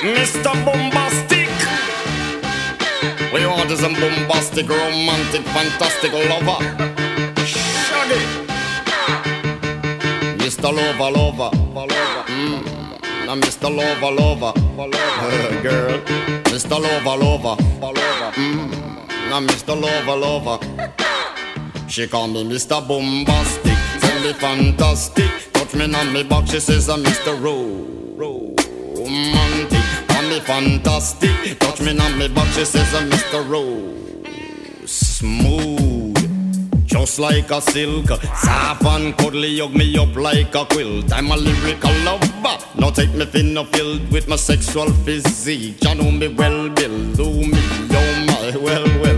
Mr. Bombastic. We want is a bombastic, romantic, fantastic lover. Shaggy. Mr. Lover, lover. Mm. Now, Mr. Lover, lover. Girl. Mr. Lover, lover. Mm. Now, Mr. Lover, lover. She call me Mr. Bombastic, tell me fantastic. Touch me on me back, she says I'm Mr. Romantic. Fantastic, touch me on me back, she says uh, I'm Mr. Rose. Smooth. Just like a silk, soft and cuddly, hug me up like a quilt. I'm a lyrical lover. Now take me thin or filled with my sexual physique. You know me well, Bill. Do me, oh my, well, well,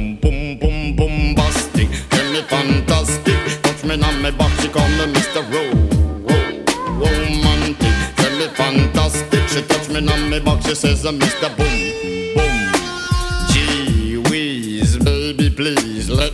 call me Mr. Romantic. Tell me fantastic. She touch me on my back, she says uh, I'm Mr. Boom,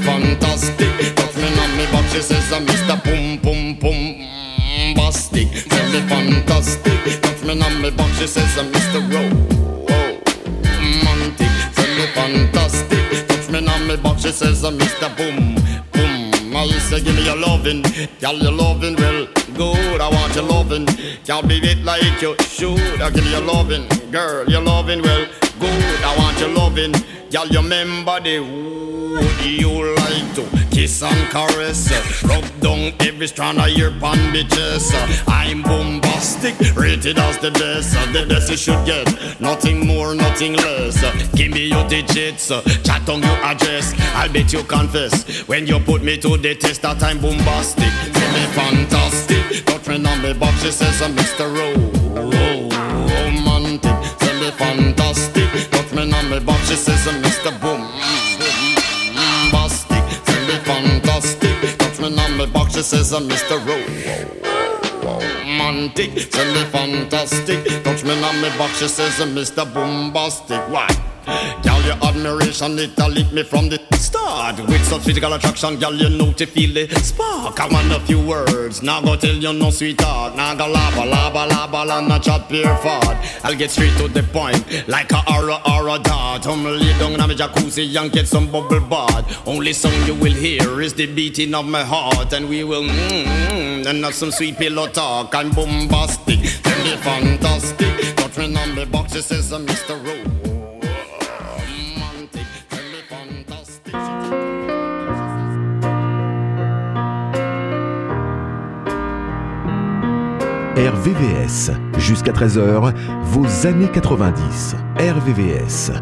Tell fantastic. Touch me on me back, she says I'm Mr. Boom Boom Boom Bastic. Tell me fantastic. Touch me on me back, she says I'm Mr. Romantic. Tell me fantastic. Touch me on me back, she says I'm Mr. Boom Boom. I say give me your loving, girl your loving well good. I want your loving, can't be it like you should. I give you your loving, girl your loving well good. I want your girl you remember the would you like to kiss and caress? Rub down every strand of your pan bitches. I'm bombastic, rated as the best. The best you should get, nothing more, nothing less. Give me your digits, chat on your address. I'll bet you confess when you put me to the test that I'm bombastic. Tell me fantastic, touch me on me box. She says I'm Mr. Ro- Romantic. Tell me fantastic, touch me on me box. She says I'm Mr. she says I'm Mr. Romantic, tell me fantastic. Touch me on me box, she says uh, Mr. Bombastic. Why? Girl, your admiration, it lit me from the start. With such physical attraction, girl, you know to feel the spark. I want a few words, now go tell you no sweetheart. Now go lava, lava, lava, la, not chat pure fart. I'll get straight to the point, like a aura, aura dart. I'm lay down in my jacuzzi and get some bubble bath. Only song you will hear is the beating of my heart, and we will mmm, and have some sweet pillow talk. Bombastic, tell me fantastic. Touch me on the box, it says Mr. Fantastic. RVVS. Jusqu'à 13h, vos années 90. RVVS.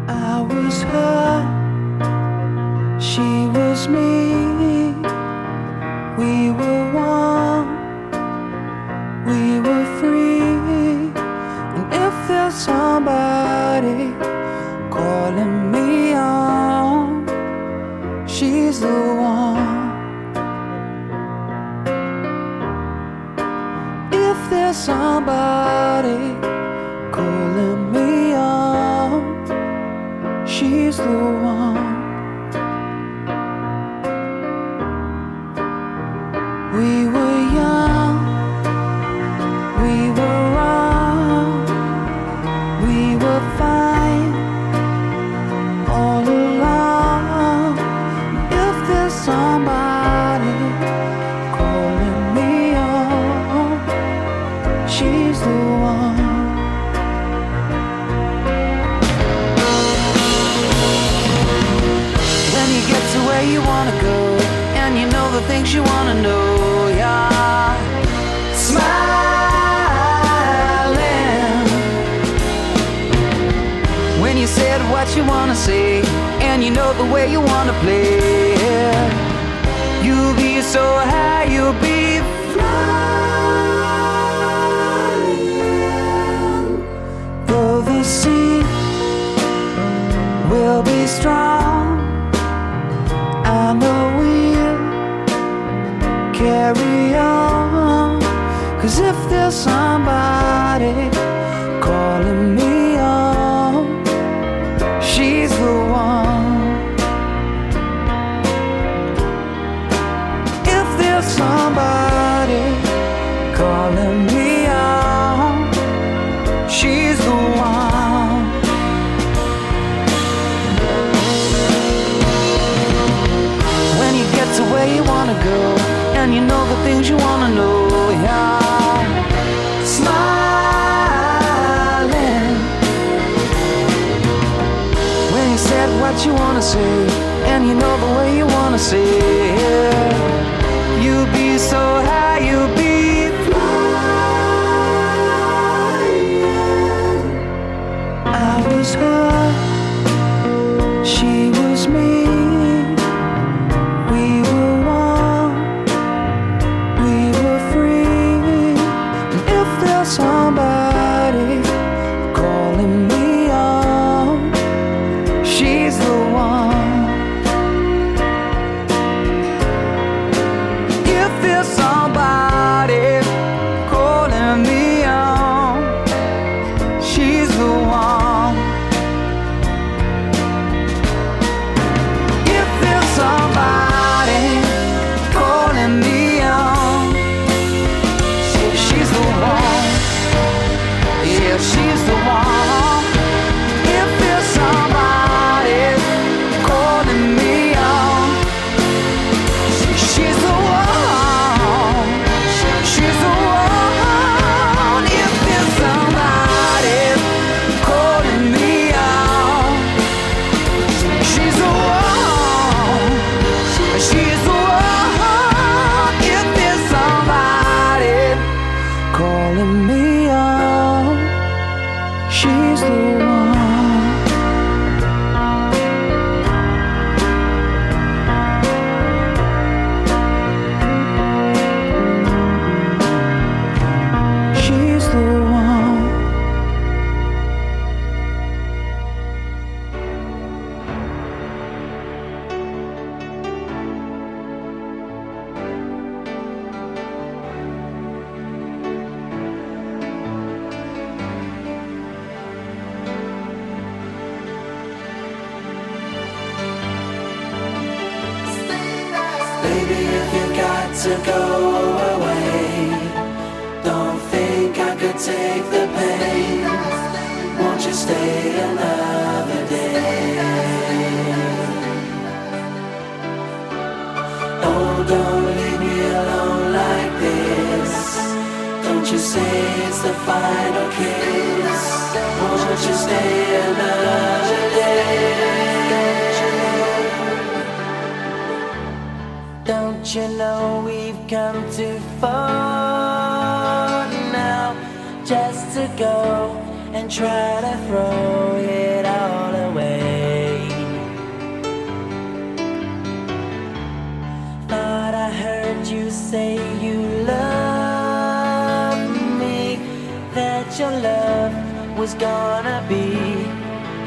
always gonna be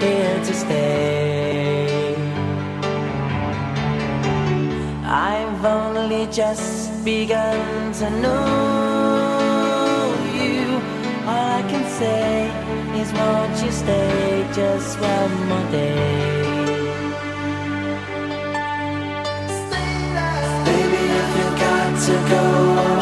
here to stay. I've only just begun to know you. All I can say is, won't you stay just one more day? Baby, if you got to go.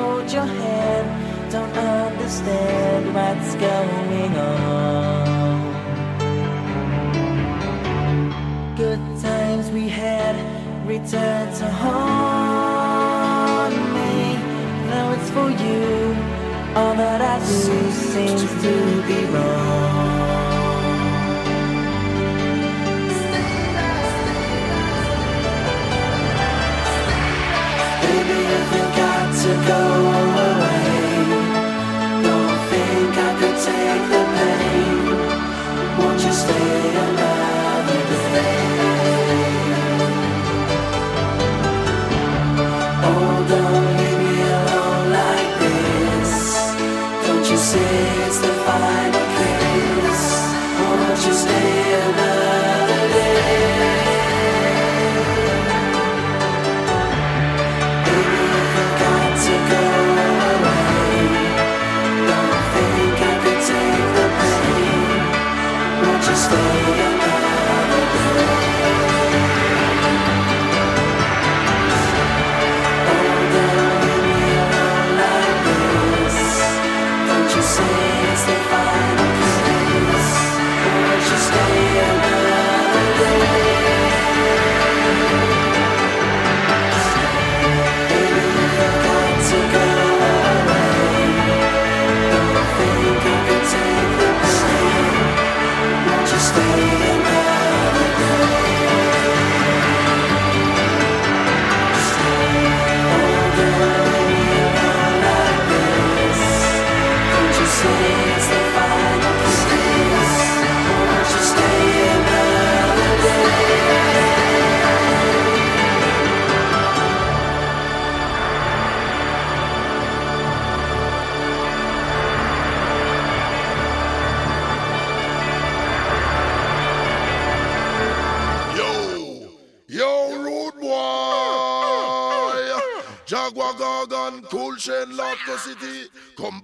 hold your hand. Don't understand what's going on. Good times we had return to haunt me. Now it's for you. All that I do seems to be wrong. Baby, if you to go. away,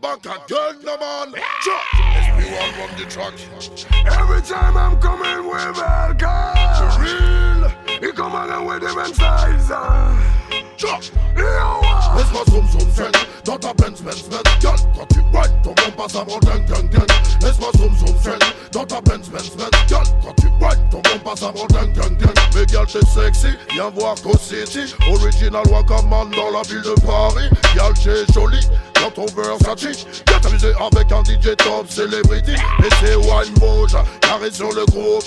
back again, no man. Cha. SP1 run the track. Every time I'm coming with Belka Real. He come again with different styles uh. Laisse-moi zoom zoom zen Dans ta Benz Benz Benz. Girl, quand tu whine ton bon passe avant gang gang gang. Laisse-moi zoom zoom zen Dans ta Benz Benz Benz. Quand tu whine ton bon passe avant gang gang gang. Mais girl t'es sexy, viens voir Co City. Original Wakaman dans la ville de Paris. Girl t'es jolie dans ton Versace Viens t'amuser avec un DJ top celebrity. Et c'est wine moja, carré sur le groove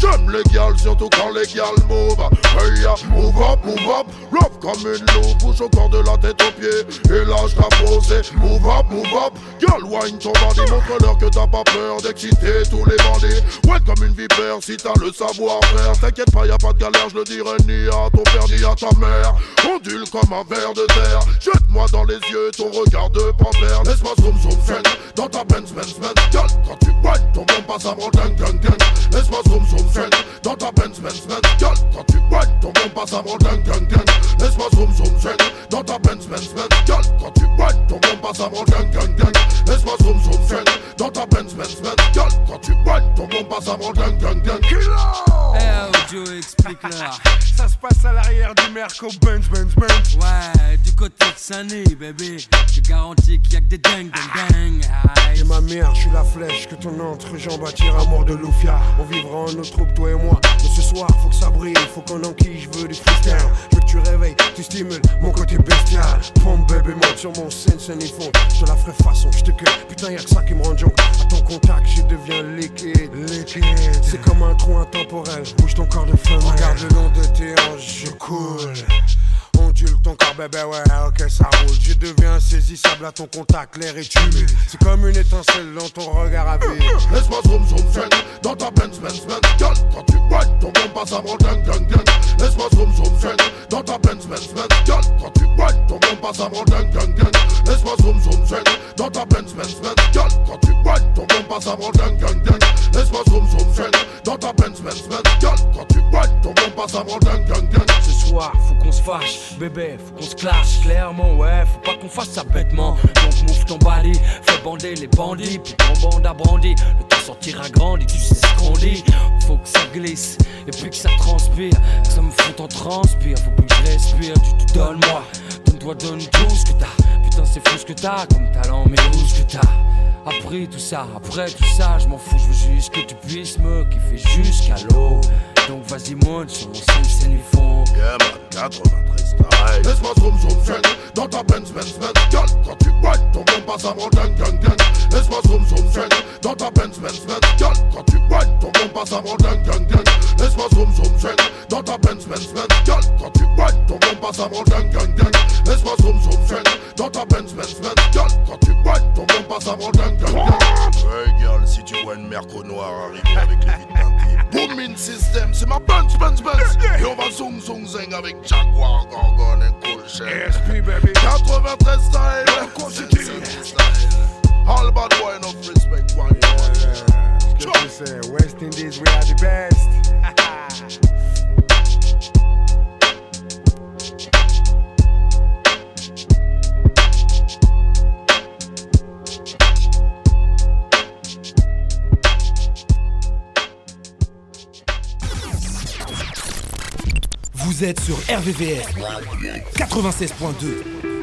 J'aime les gals, surtout quand les gals move Hey ya, move up, move up. Love comme une loupe, bouge au corps de la tête aux pieds. Et lâche ta posée, move up, move up. Girl, wine ton bandit, montre-leur que t'as pas peur d'exciter tous les bandits. Ouais comme une vipère, si t'as le savoir-faire. T'inquiète pas, y'a pas de galère, je le dirai ni à ton père ni à ta mère. Ondule comme un ver de terre. Jette-moi dans les yeux ton regard de panthère Laisse-moi zoom zoom zen dans ta Benz Benz Benz Girl, quand tu whine, ton bon passe avant gang gang gang Laisse-moi zoom zoom zen dans ta Benz Benz Benz Girl, quand tu whine, ton bon passe avant gang gang gang Laisse-moi zoom zoom zen dans ta Benz Benz Benz Girl, quand tu whine, ton bon passe avant gang gang gang Laisse-moi zoom zoom zen dans ta Benz Benz Benz Girl, quand tu whine, ton bon passe avant gang gang gang Eh, Joe, explique-leur. Ça se passe à l'arrière du Merco Benz Benz Benz. Ouais, du côté de Sunny, bébé. Je garantis qu'il y a que des dingues, dingues, dingues. Aïe. Et ma mère, je suis la flèche que ton entrejambe attire à mort de Loufia. On vivra en notre troupe, toi et moi. Mais ce soir, faut que ça brille, faut qu'on enquille, je veux du freestyle. Je veux que tu réveilles, tu stimules mon côté bestial. Pompe bébé, monte sur mon scène, scène et fond. Je te la ferai façon, je te cueille. Putain, y'a que ça qui me rend junk. À ton contact, je deviens liquide. Liquide. C'est comme un trou intemporel. Bouge ton corps de femme. Regarde le long de tes hanches, je coule. Ton corps, bébé, ouais, ok, ça roule. Je deviens insaisissable à ton contact, l'air est humide. C'est comme une étincelle dans ton regard à vide. Laisse-moi zoom zoom zen dans ta Benz Benz Benz Girl, quand tu whine, ton bon passe avant gang gang gang Laisse-moi zoom zoom zen dans ta Benz Benz Benz Girl, quand tu whine, ton bon passe avant gang gang gang Laisse-moi zoom zoom zen dans ta Benz Benz Benz Girl, quand tu whine, ton bon passe avant gang gang gang Laisse-moi zoom zoom zen dans ta Benz Benz Benz Girl, quand tu whine, ton bon passe avant gang gang gang Ce soir, faut qu'on se fâche, bébé, faut qu'on se clash clairement, ouais, faut pas qu'on fasse ça bêtement. Donc move ton body, fais bander les bandits, puis ton bande à brandy. Le temps sortira grandi, tu sais ce qu'on dit. Faut que ça glisse et puis que ça transpire. Que ça me fout en transpire, faut plus que je respire. Tu te donnes moi, donne-toi, donne tout ce que t'as. Putain, c'est fou ce que t'as comme talent, mais où ce que t'as? Après tout ça, après tout ça, je m'en fous, je veux juste que tu puisses me kiffer jusqu'à l'eau. Donc vas-y monte sur mon scène, c'est du fond. Yeah man, 93 style Laisse-moi zoom zoom zen Dans ta Benz Benz Benz Girl, quand tu whine, ton ding ding Laisse-moi zoom zoom zen Dans ta Benz Benz Benz Girl, quand tu whine, ton ding ding Laisse-moi zoom zoom zen Dans ta Benz Benz Benz Girl, quand tu whine, ton Laisse-moi zoom zoom zen Dans ta Benz Benz Benz Girl, quand tu whine, ton bon passe avant ding ding ding Hey girl, si tu vois une merco noire arriver avec les vides Booming system, c'est ma Benz Benz Benz Et on va zoom zoom zing avec Jaguar, Gorgone et Cool Shell SP baby. 93 style. Style All bad boy enough respect one Ce que tu sais, West Indies, we are the best. Sur RVVS 96.2.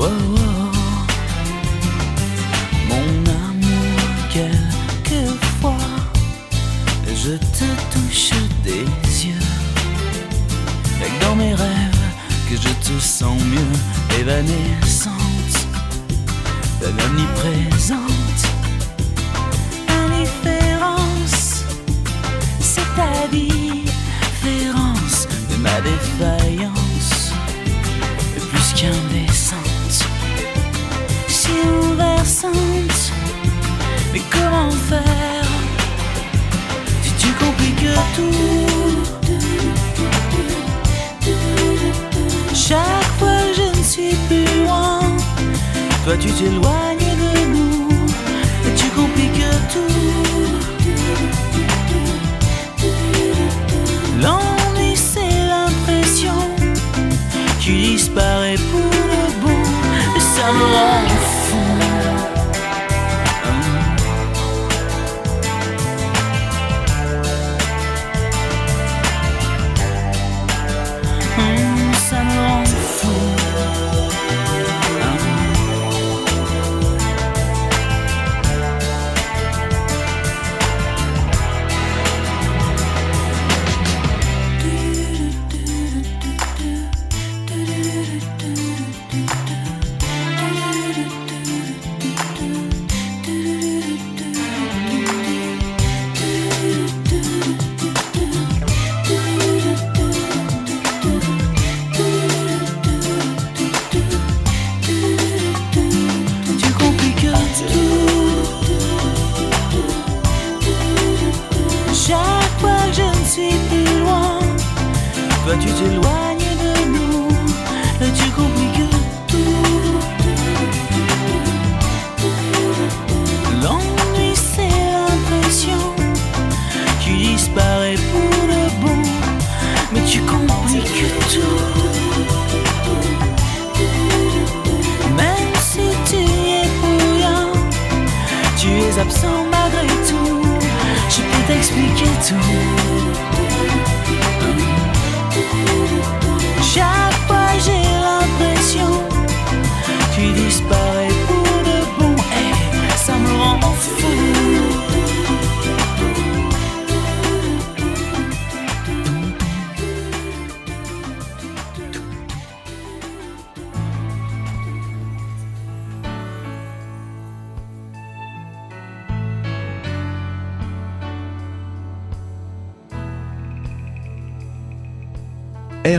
Oh, oh, tu t'éloignes de nous et tu compliques tout. L'ennui, c'est l'impression qui disparaît pour le bon, mais tu compliques tout. Même si tu es pour rien, tu es absent malgré tout. Je peux t'expliquer tout. 下。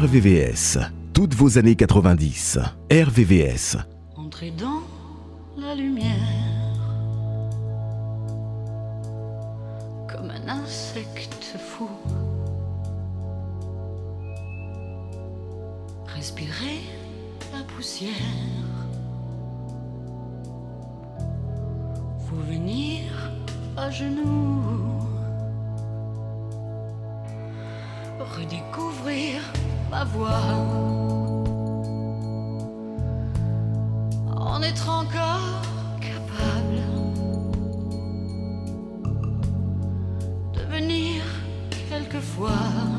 RVVS, toutes vos années 90. RVVS. Entrez dans la lumière. Comme un insecte fou. Respirez la poussière. Vous venir à genoux. En être encore capable de venir quelquefois.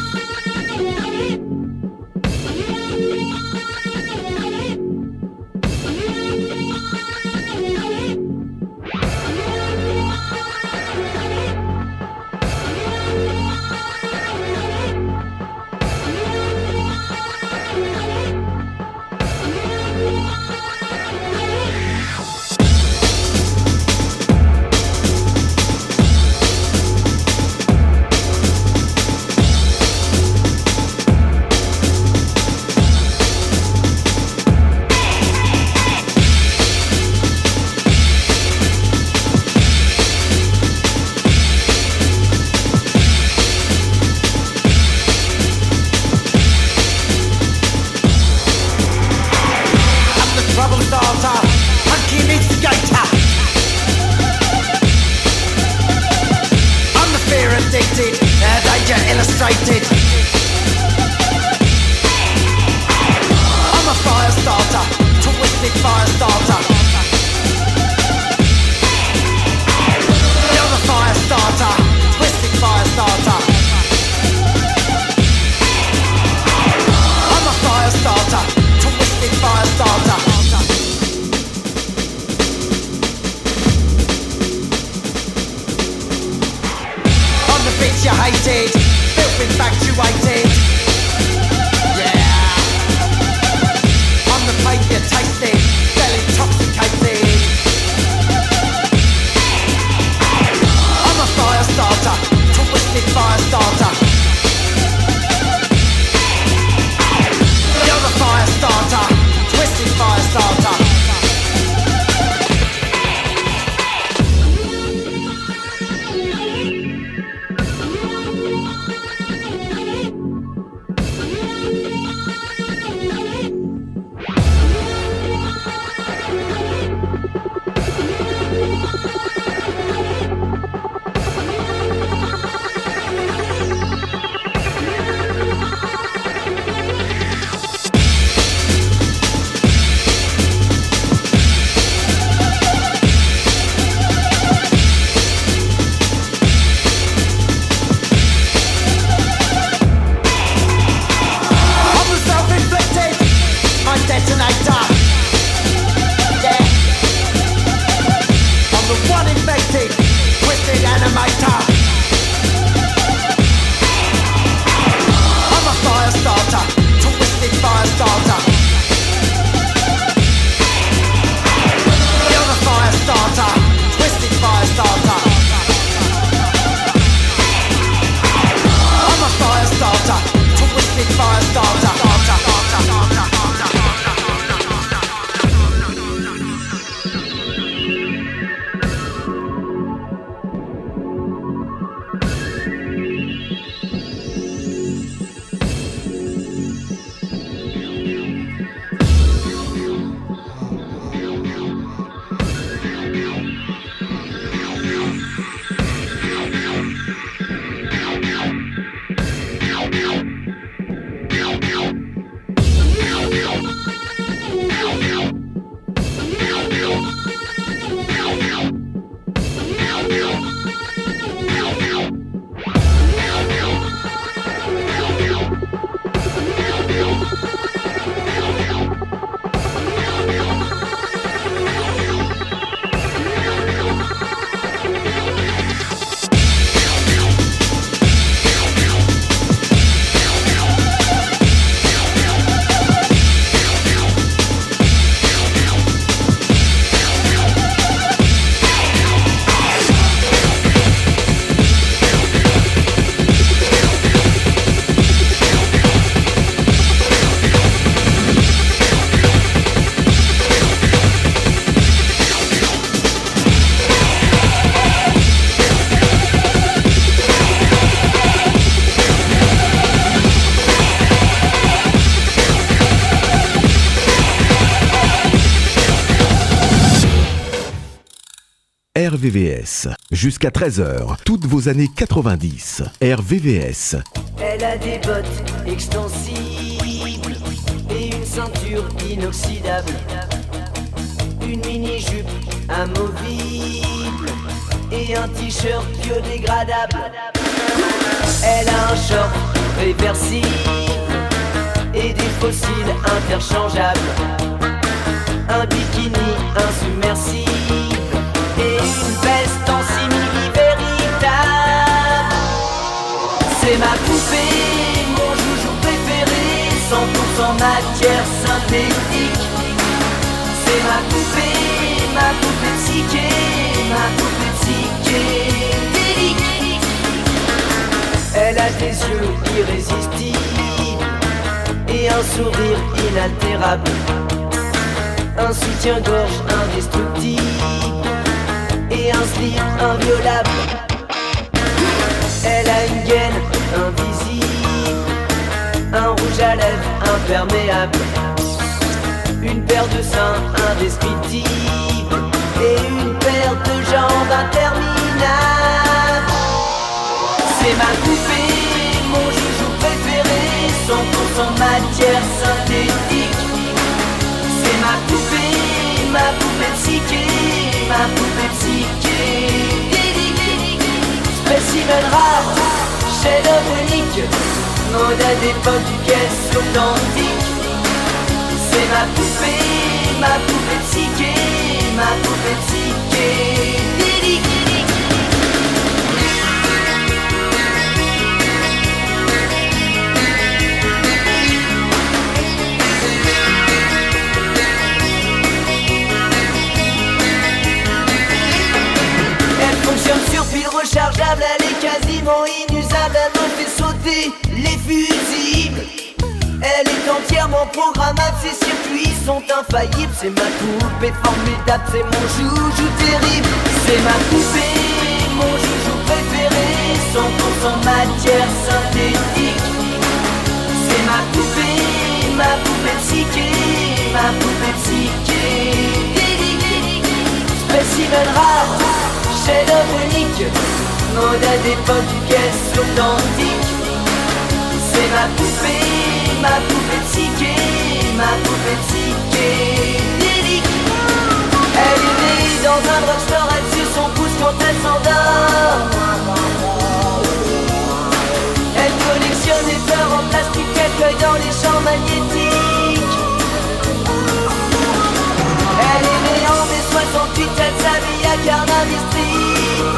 Jusqu'à 13h, toutes vos années 90. RVVS. Elle a des bottes extensibles et une ceinture inoxydable. Une mini-jupe amovible et un t-shirt biodégradable. Elle a un short réversible et des fossiles interchangeables. Un bikini insubmersible une veste en simili véritable. C'est ma poupée, mon joujou préféré, 100% matière synthétique. C'est ma poupée, ma poupée psyché, ma poupée psyché. Elle a des yeux irrésistibles et un sourire inaltérable. Un soutien-gorge indestructible et un slip inviolable. Elle a une gaine invisible, un rouge à lèvres imperméable, une paire de seins indescriptibles mode d'époque du caisse authentique. C'est ma poupée, ma poupée psyché, ma poupée psyché. Elle fonctionne sur pile rechargeable, elle est quasiment inusable, elle en fait sauter programmable, ses circuits sont infaillibles. C'est ma poupée formidable, c'est mon joujou terrible. C'est ma poupée, mon joujou préféré, 100% matière synthétique. C'est ma poupée, ma poupée psyché, ma poupée psyché. Spécimen rare, chef-d'œuvre unique, modèle d'époque du caisse authentique. C'est ma poupée, ma poupée psyché, ma poupée psyché. Elle est née dans un drugstore, elle suce son pouce quand elle s'endort. Elle collectionne les fleurs en plastique qu'elle cueille dans les champs magnétiques. Elle est née en mai 68, elle s'habille à Carnaby Street.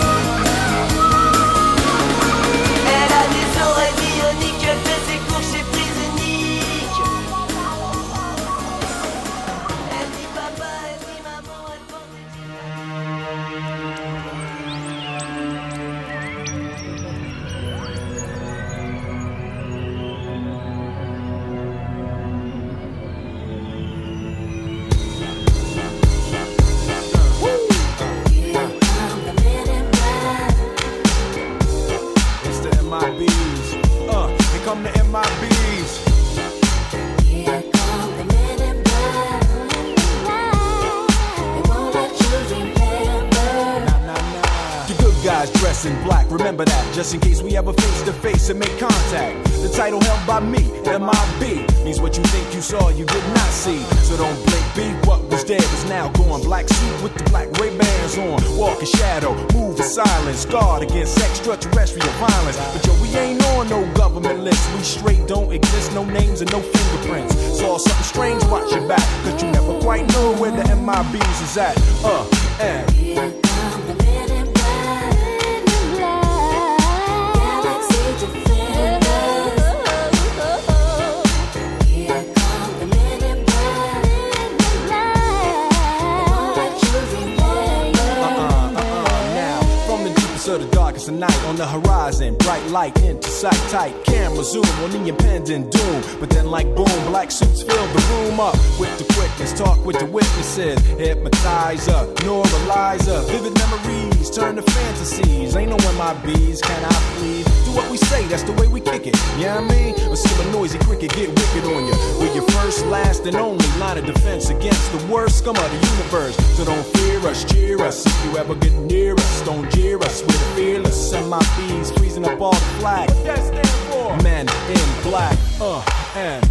Say, that's the way we kick it. Yeah, you know I mean? Or see a noisy cricket get wicked on you. We're your first, last, and only line of defense against the worst scum of the universe. So don't fear us, cheer us. If you ever get near us, don't jeer us. We're fearless. Send my bees freezing up all the flag. What that stand for? Men in black. Uh, and.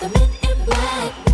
The men in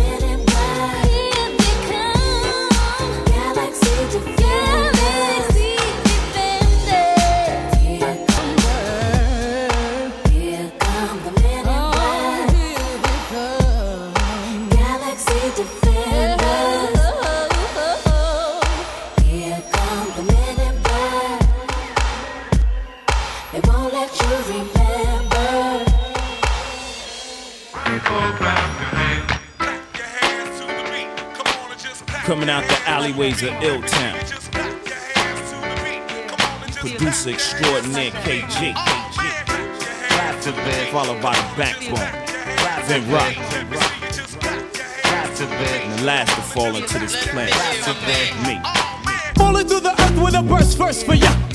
Out the alleyways of Ill Town. Producer extraordinaire KG. Followed by the backbone. Vin Rock. And the last to fall into this planet. Me. Falling through the earth with a burst first for ya.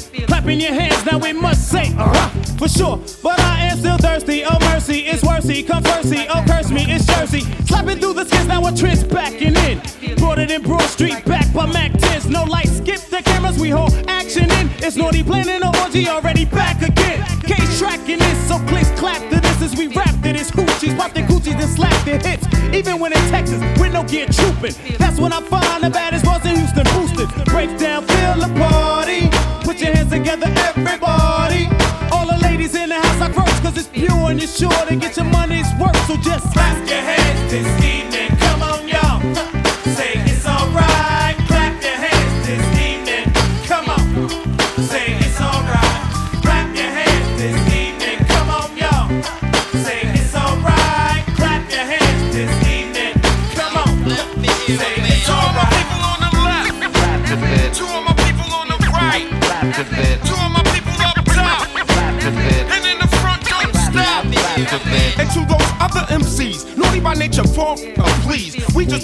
Clapping your hands, now we must say, uh for sure. But I am still thirsty. Oh mercy, it's worthy. Come firstly, oh curse me, it's Jersey. Slapping through the skins, now a trend's backing in. Brought it in Broad Street, back by Mac 10s. No light, skip the cameras, we hold action in. It's naughty planning an orgy, already back again. Case tracking this, so clicks clap to this as we rap to this. Hoochies, pop their coochies, and slap their hits. Even when in Texas, with no gear trooping. That's when I find the baddest ones in Houston boosted. Break down, feel the together, everybody. All the ladies in the house, I crush, cause it's pure and you're sure to get your money's worth. So just clap your hands this evening. Naughty by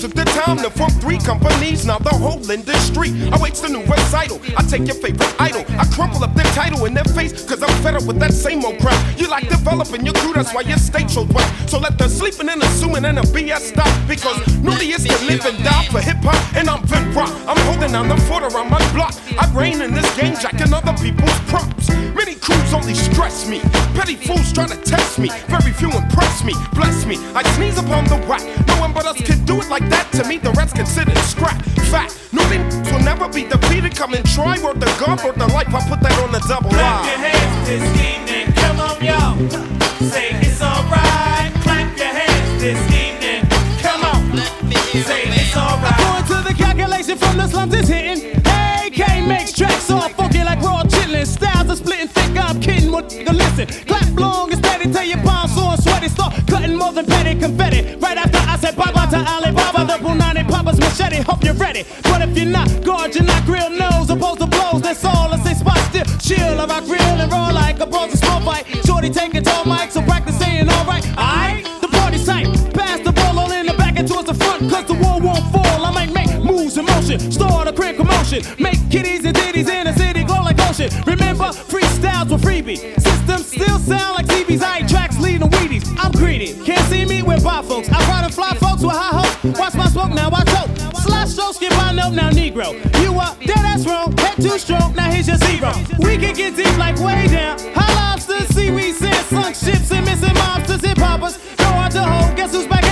took the time to form three companies, now the whole industry awaits the new recital. I take your favorite idol, I crumple up their title in their face, cause I'm fed up with that same old crap. You like developing your crew, that's why your state so wet. So let the sleeping and assuming and the BS stop, because naughty is to live and die for hip hop, and I'm Vin Rock. I'm holding down the fort around my block. I reign in this game, jacking other people's props. Many crews only stress me. Petty fools try to test me. Very few impress me. Bless me. I sneeze upon the whack. No one but us can do it like that. To me, the rest considered scrap. Fact. No things will never be defeated. Come and try. Worth the God, worth the life. I put that on the double Clap your hands this evening. Come on, y'all. Say it's alright. Clap your hands this evening. Come on. Say it's alright. According to the calculation from the slums, it's hitting. AK makes tracks all funky like raw chillin'. Styles are splitting thick. I'm kidding. What nigga listen? Clap long and steady till your palms and. Start cutting more than petty confetti. Right after I said bye bye to Alibaba, the Punani Papa's machete. Hope you're ready. But if you're not, guard your not grill nose. Opposed to blows, that's all. I say spot still. Chill, I rock real and roll like a bronze small fight. Shorty taking tall mics, so practice saying alright. Alright, the party's tight. Pass the ball all in the back and towards the front, cause the wall won't fall. I might make moves in motion, start a crib commotion. Make kitties and ditties in the city glow like ocean. Remember, freestyles were freebie. Systems still sound like TVs. I ain't tracks leading Wheaties. I'm greedy. Can't see me with by folks. I ride and fly folks with high hopes. Watch my smoke, now I choke. Slash stroke, skip my note, now Negro. You up, dead ass wrong. Head too strong, now here's your zero. We can get deep like way down. High lobsters, seaweed, sand, sunk ships, and missing mobsters, hip hoppers. Go out to hold, guess who's back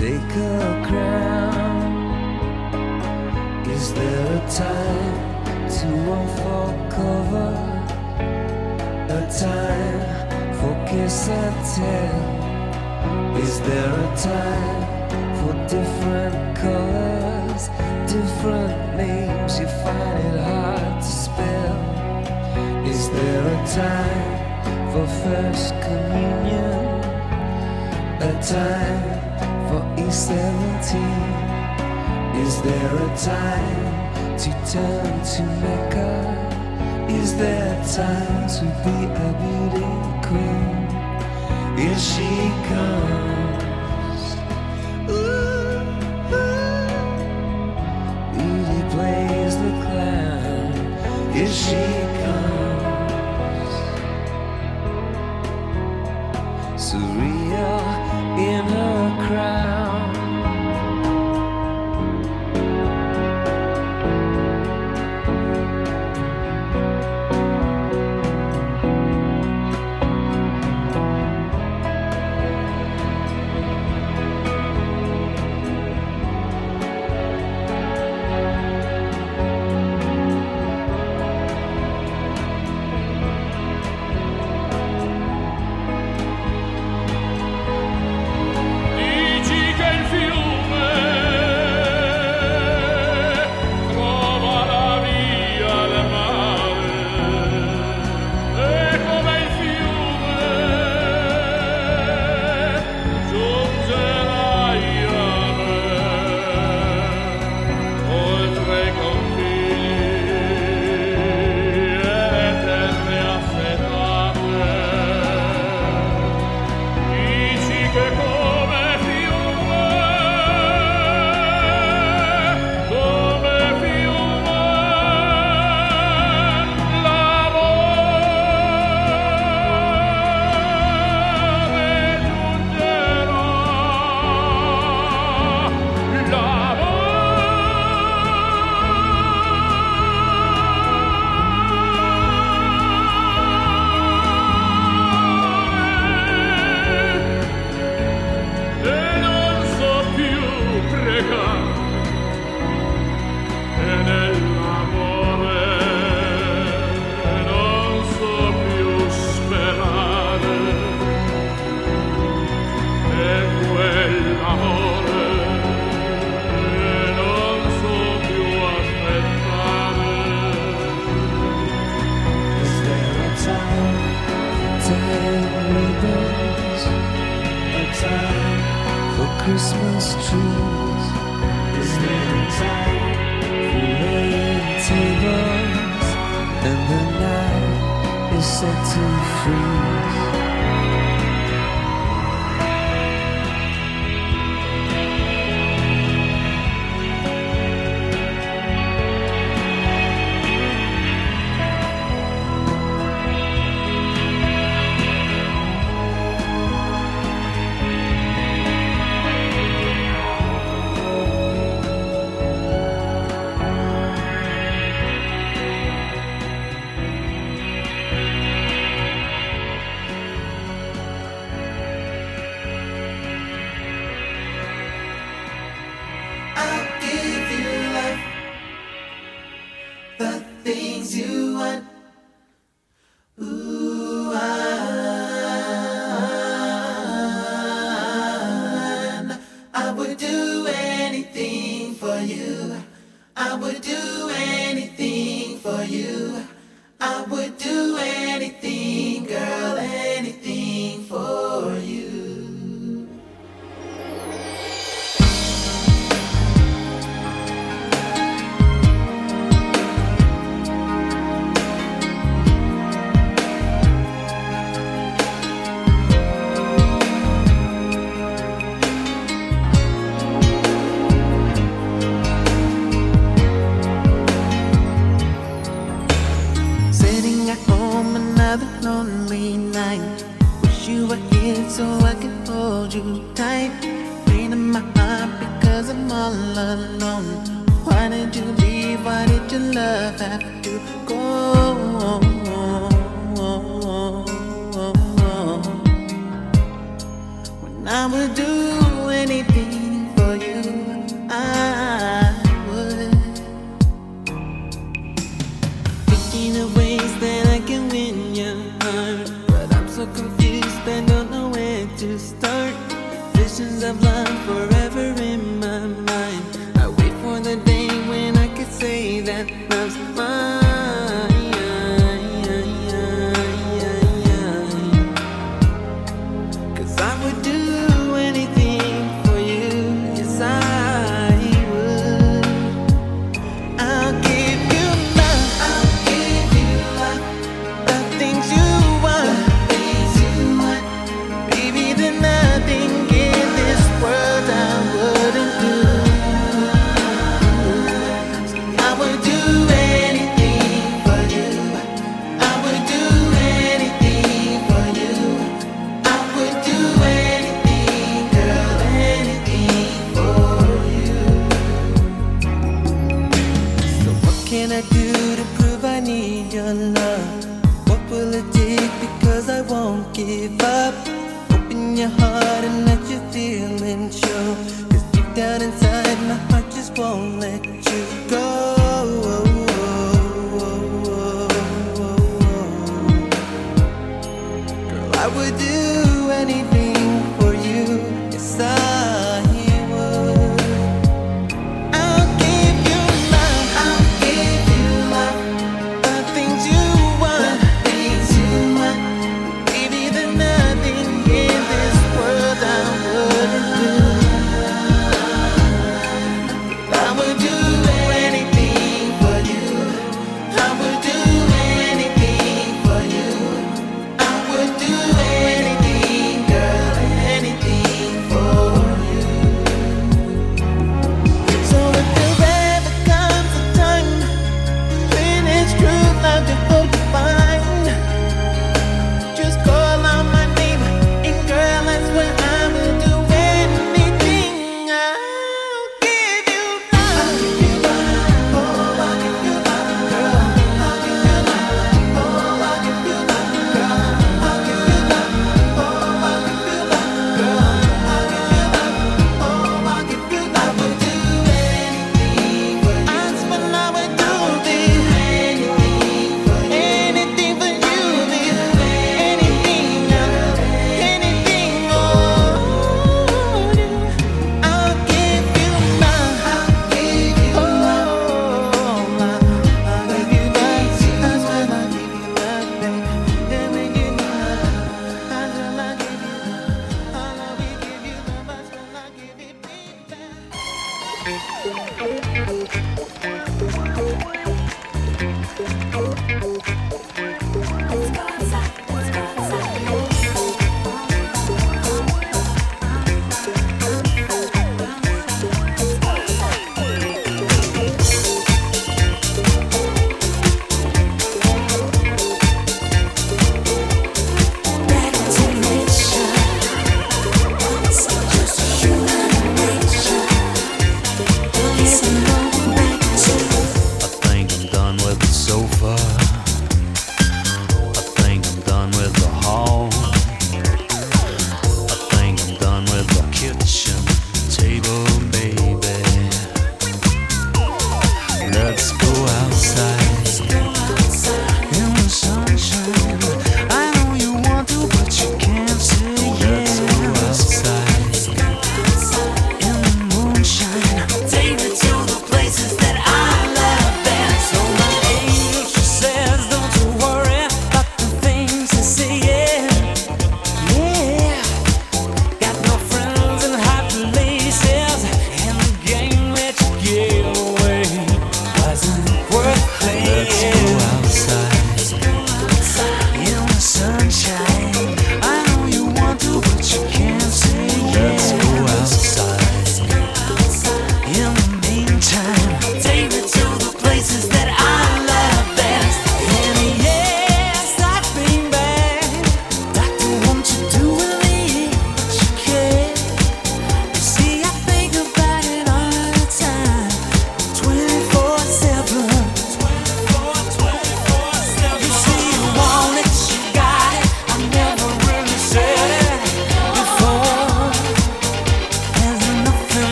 take her crown. Is there a time to unfold cover? A time for kiss and tell? Is there a time for different colors, different names? You find it hard to spell. Is there a time for first communion? A time for E17? Is there a time to turn to Mecca? Is there time to be a beauty queen? Here she comes. Edie plays the clown. She my